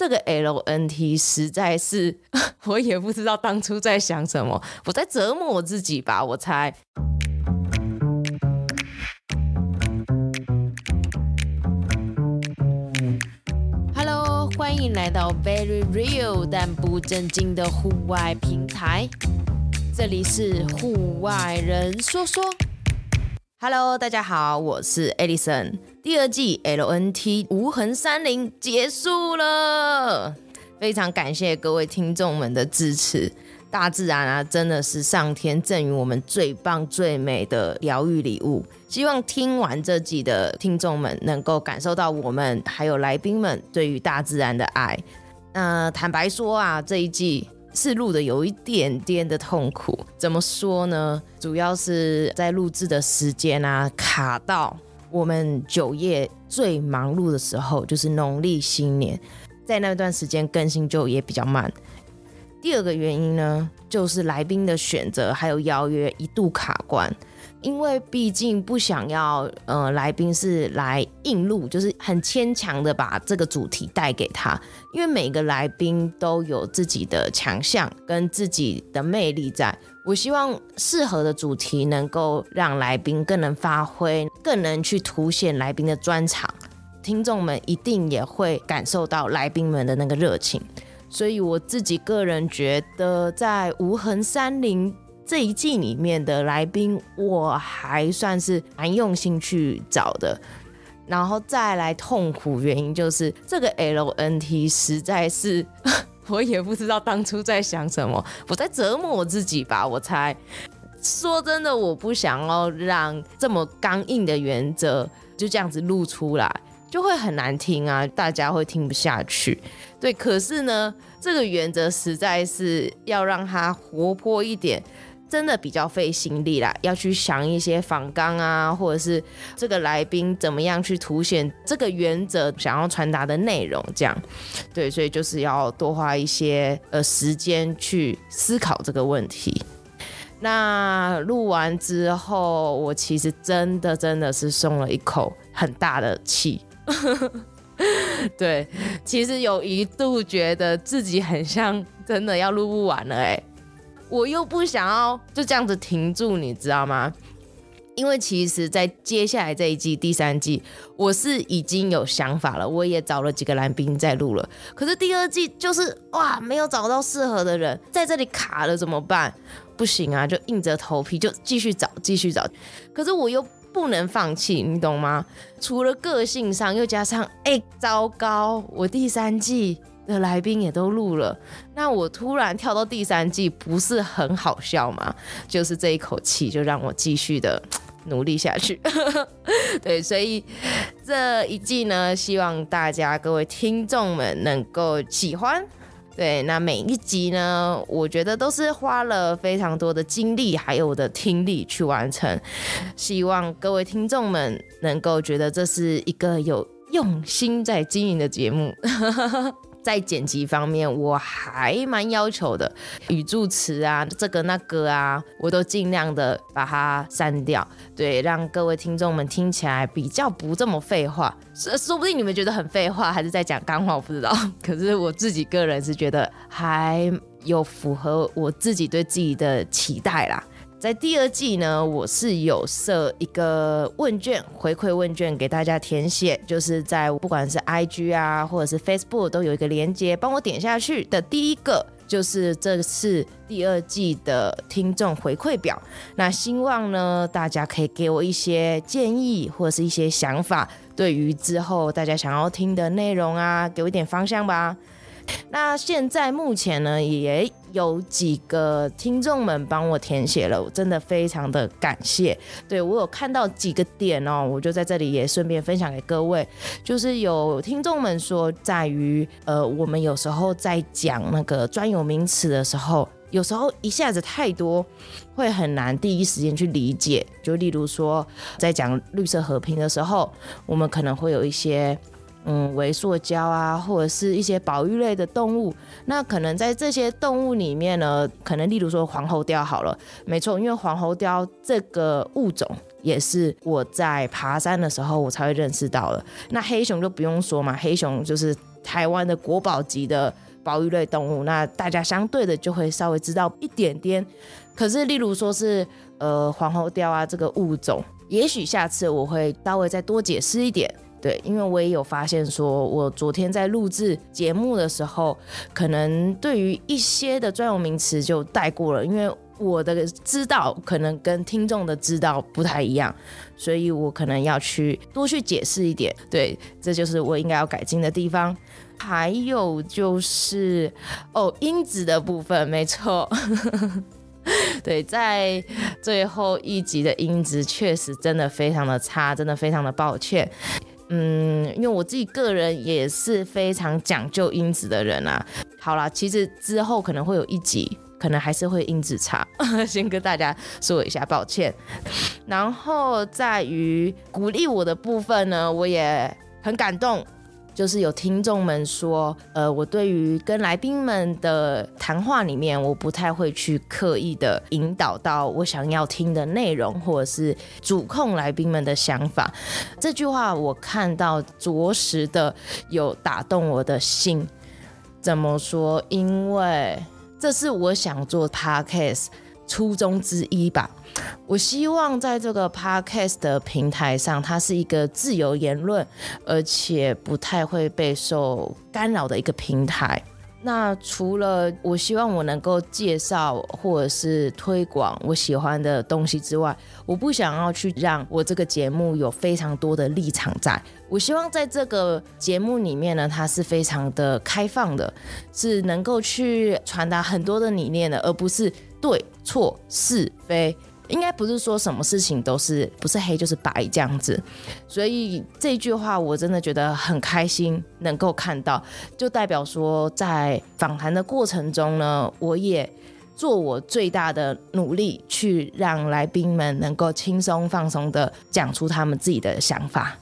这个 LNT 实在是，我也不知道当初在想什么，我在折磨我自己吧，我猜。Hello，欢迎来到 Very Real 但不正经的户外平台，这里是户外人说说。Hello，大家好，我是 Alison。第二季 LNT 无痕山林结束了，非常感谢各位听众们的支持。大自然啊，真的是上天赠予我们最棒最美的疗愈礼物。希望听完这集的听众们能够感受到我们还有来宾们对于大自然的爱。那、坦白说啊，这一季。是录的有一点点的痛苦，怎么说呢？主要是在录制的时间啊，卡到我们九月最忙碌的时候，就是农历新年，在那段时间更新就也比较慢。第二个原因呢，就是来宾的选择还有邀约一度卡关。因为毕竟不想要，呃，来宾是来硬录，就是很牵强的把这个主题带给他。因为每个来宾都有自己的强项跟自己的魅力在，我希望适合的主题能够让来宾更能发挥，更能去凸显来宾的专长。听众们一定也会感受到来宾们的那个热情。所以我自己个人觉得，在无痕山林。这一季里面的来宾，我还算是蛮用心去找的。然后再来痛苦原因就是这个 LNT 实在是，我也不知道当初在想什么，我在折磨我自己吧，我猜。说真的，我不想要让这么刚硬的原则就这样子露出来，就会很难听啊，大家会听不下去。对，可是呢，这个原则实在是要让它活泼一点。真的比较费心力啦，要去想一些访纲啊，或者是这个来宾怎么样去凸显这个原则想要传达的内容，这样，对，所以就是要多花一些呃时间去思考这个问题。那录完之后，我其实真的真的是松了一口很大的气，对，其实有一度觉得自己很像真的要录不完了，欸，哎。我又不想要就这样子停住，你知道吗？因为其实，在接下来这一季第三季，我是已经有想法了，我也找了几个男兵在录了。可是第二季就是哇，没有找到适合的人，在这里卡了怎么办？不行啊，就硬着头皮就继续找，继续找。可是我又不能放弃，你懂吗？除了个性上，又加上哎、糟糕，我第三季。的来宾也都录了，那我突然跳到第三季，不是很好笑吗？就是这一口气，就让我继续的努力下去。对，所以这一季呢，希望大家各位听众们能够喜欢。对，那每一集呢，我觉得都是花了非常多的精力，还有我的听力去完成。希望各位听众们能够觉得这是一个有用心在经营的节目。在剪辑方面，我还蛮要求的，语助词啊，这个那个啊，我都尽量的把它删掉，对，让各位听众们听起来比较不这么废话。说说不定你们觉得很废话，还是在讲干话，我不知道。可是我自己个人是觉得还有符合我自己对自己的期待啦。在第二季呢，我是有设一个问卷回馈问卷给大家填写，就是在不管是 IG 啊，或者是 Facebook 都有一个连接，帮我点下去的第一个就是这次第二季的听众回馈表。那希望呢，大家可以给我一些建议或者是一些想法，对于之后大家想要听的内容啊，给我一点方向吧。那现在目前呢，也有几个听众们帮我填写了，我真的非常的感谢。对，我有看到几个点哦，我就在这里也顺便分享给各位。就是有听众们说，在于呃，我们有时候在讲那个专有名词的时候，有时候一下子太多，会很难第一时间去理解。就例如说，在讲绿色和平的时候，我们可能会有一些。嗯，微塑胶啊，或者是一些保育类的动物，那可能在这些动物里面呢，可能例如说黄喉貂好了，没错，因为黄喉貂这个物种也是我在爬山的时候我才会认识到的。那黑熊就不用说嘛，黑熊就是台湾的国宝级的保育类动物，那大家相对的就会稍微知道一点点。可是，例如说是呃黄喉貂啊这个物种，也许下次我会稍微再多解释一点。对，因为我也有发现说，我昨天在录制节目的时候，可能对于一些的专有名词就带过了，因为我的知道可能跟听众的知道不太一样，所以我可能要去多去解释一点。对，这就是我应该要改进的地方。还有就是哦，音质的部分，没错。对，在最后一集的音质确实真的非常的差，真的非常的抱歉。嗯，因为我自己个人也是非常讲究音质的人啊。好啦，其实之后可能会有一集，可能还是会音质差，先跟大家说一下抱歉。然后在于鼓励我的部分呢，我也很感动。就是有听众们说，呃，我对于跟来宾们的谈话里面，我不太会去刻意的引导到我想要听的内容，或者是主控来宾们的想法。这句话我看到着实的有打动我的心。怎么说？因为这是我想做 Podcast 初衷之一吧。我希望在这个 podcast 的平台上，它是一个自由言论，而且不太会被受干扰的一个平台。那除了我希望我能够介绍或者是推广我喜欢的东西之外，我不想要去让我这个节目有非常多的立场在。我希望在这个节目里面呢，它是非常的开放的，是能够去传达很多的理念的，而不是对错是非。应该不是说什么事情都是不是黑就是白这样子，所以这句话我真的觉得很开心能够看到，就代表说在访谈的过程中呢，我也做我最大的努力去让来宾们能够轻松放松的讲出他们自己的想法。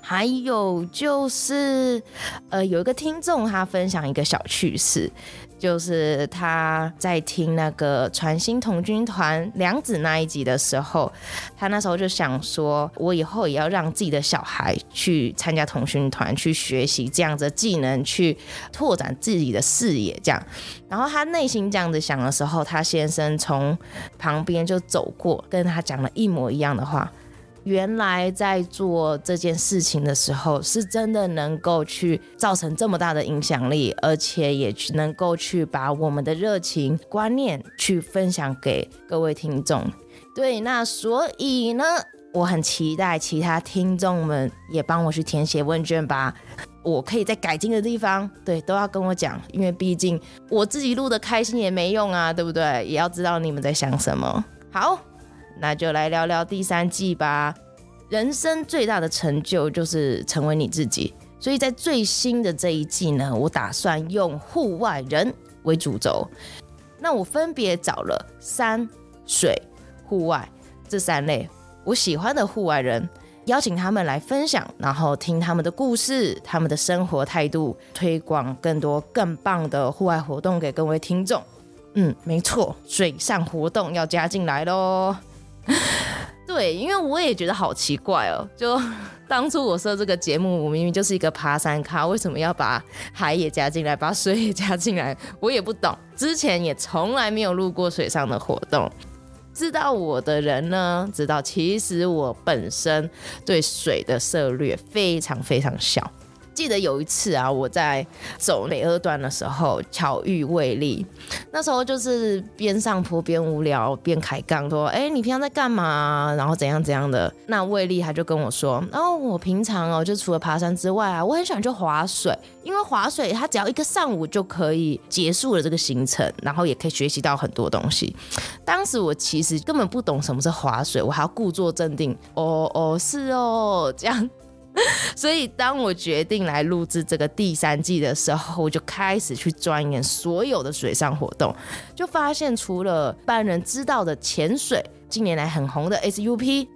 还有就是，呃，有一个听众他分享一个小趣事。就是他在听那个传心童军团梁子那一集的时候，他那时候就想说，我以后也要让自己的小孩去参加童军团，去学习这样子的技能，去拓展自己的视野。这样，然后他内心这样子想的时候，他先生从旁边就走过，跟他讲了一模一样的话。原来在做这件事情的时候，是真的能够去造成这么大的影响力，而且也能够去把我们的热情观念去分享给各位听众。对，那所以呢，我很期待其他听众们也帮我去填写问卷吧。我可以在改进的地方，对，都要跟我讲，因为毕竟我自己录的开心也没用啊，对不对？也要知道你们在想什么。好。那就来聊聊第三季吧。人生最大的成就就是成为你自己，所以在最新的这一季呢，我打算用户外人为主轴。那我分别找了山水、户外这三类我喜欢的户外人，邀请他们来分享，然后听他们的故事、他们的生活态度，推广更多更棒的户外活动给各位听众。嗯，没错，水上活动要加进来喽。对，因为我也觉得好奇怪哦。就 当初我设这个节目，我明明就是一个爬山咖，为什么要把海也加进来，把水也加进来？我也不懂。之前也从来没有录过水上的活动。知道我的人呢，知道其实我本身对水的涉略非常非常小。记得有一次啊，我在走北二段的时候，巧遇魏丽。那时候就是边上坡边无聊边开杠，说：“哎、你平常在干嘛？然后怎样怎样的？”那魏丽他就跟我说：“哦，我平常哦，就除了爬山之外啊，我很喜欢去划水，因为划水它只要一个上午就可以结束了这个行程，然后也可以学习到很多东西。”当时我其实根本不懂什么是划水，我还要故作镇定：“哦哦，是哦，这样。” 所以，当我决定来录制这个第三季的时候，我就开始去钻研所有的水上活动，就发现除了一般人知道的潜水，近年来很红的 SUP，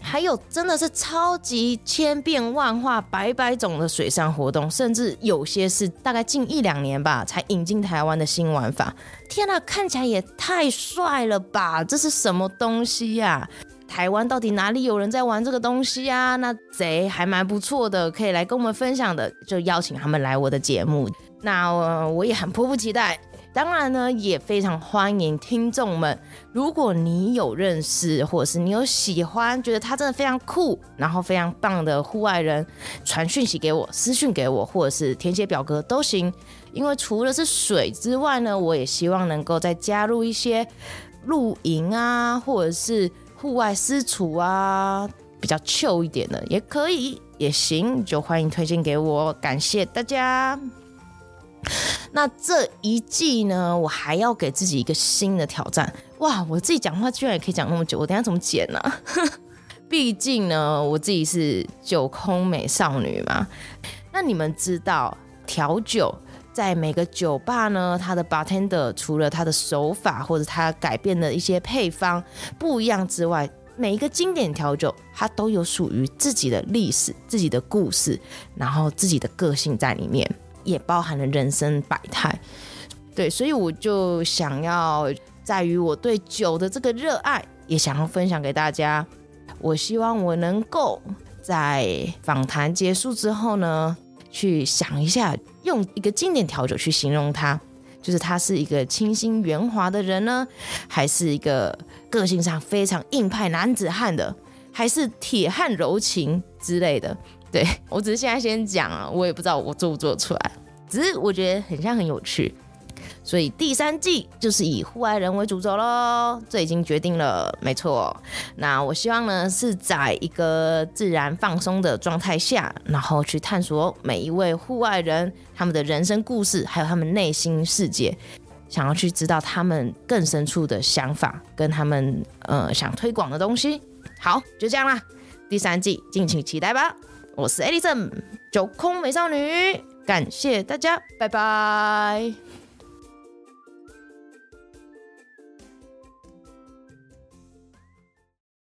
还有真的是超级千变万化、百百种的水上活动，甚至有些是大概近一两年吧才引进台湾的新玩法。天哪，看起来也太帅了吧！这是什么东西呀？台湾到底哪里有人在玩这个东西啊？那贼还蛮不错的，可以来跟我们分享的，就邀请他们来我的节目。那我，我也很迫不及待。当然呢，也非常欢迎听众们，如果你有认识，或者是你有喜欢，觉得他真的非常酷，然后非常棒的户外人，传讯息给我，私讯给我，或者是填写表格都行。因为除了是水之外呢，我也希望能够再加入一些露营啊，或者是户外私厨啊，比较秀一点的也可以，也行，就欢迎推荐给我，感谢大家。那这一季呢，我还要给自己一个新的挑战。哇，我自己讲话居然也可以讲那么久，我等下怎么剪呢？毕竟呢，我自己是酒空美少女嘛。那你们知道调酒在每个酒吧呢，它的 bartender 除了它的手法或者它改变的一些配方不一样之外，每一个经典调酒它都有属于自己的历史、自己的故事，然后自己的个性在里面。也包含了人生百态，对，所以我就想要在于我对酒的这个热爱，也想要分享给大家。我希望我能够在访谈结束之后呢，去想一下，用一个经典调酒去形容他，就是他是一个清新圆滑的人呢，还是一个个性上非常硬派男子汉的，还是铁汉柔情之类的。对，我只是现在先讲啊，我也不知道我做不做出来，只是我觉得很像很有趣，所以第三季就是以户外人为主轴喽，这已经决定了，没错。那我希望呢是在一个自然放松的状态下，然后去探索每一位户外人他们的人生故事，还有他们内心世界，想要去知道他们更深处的想法跟他们呃想推广的东西。好，就这样啦，第三季敬请期待吧。我是 Alison，酒空美少女，感谢大家，拜拜。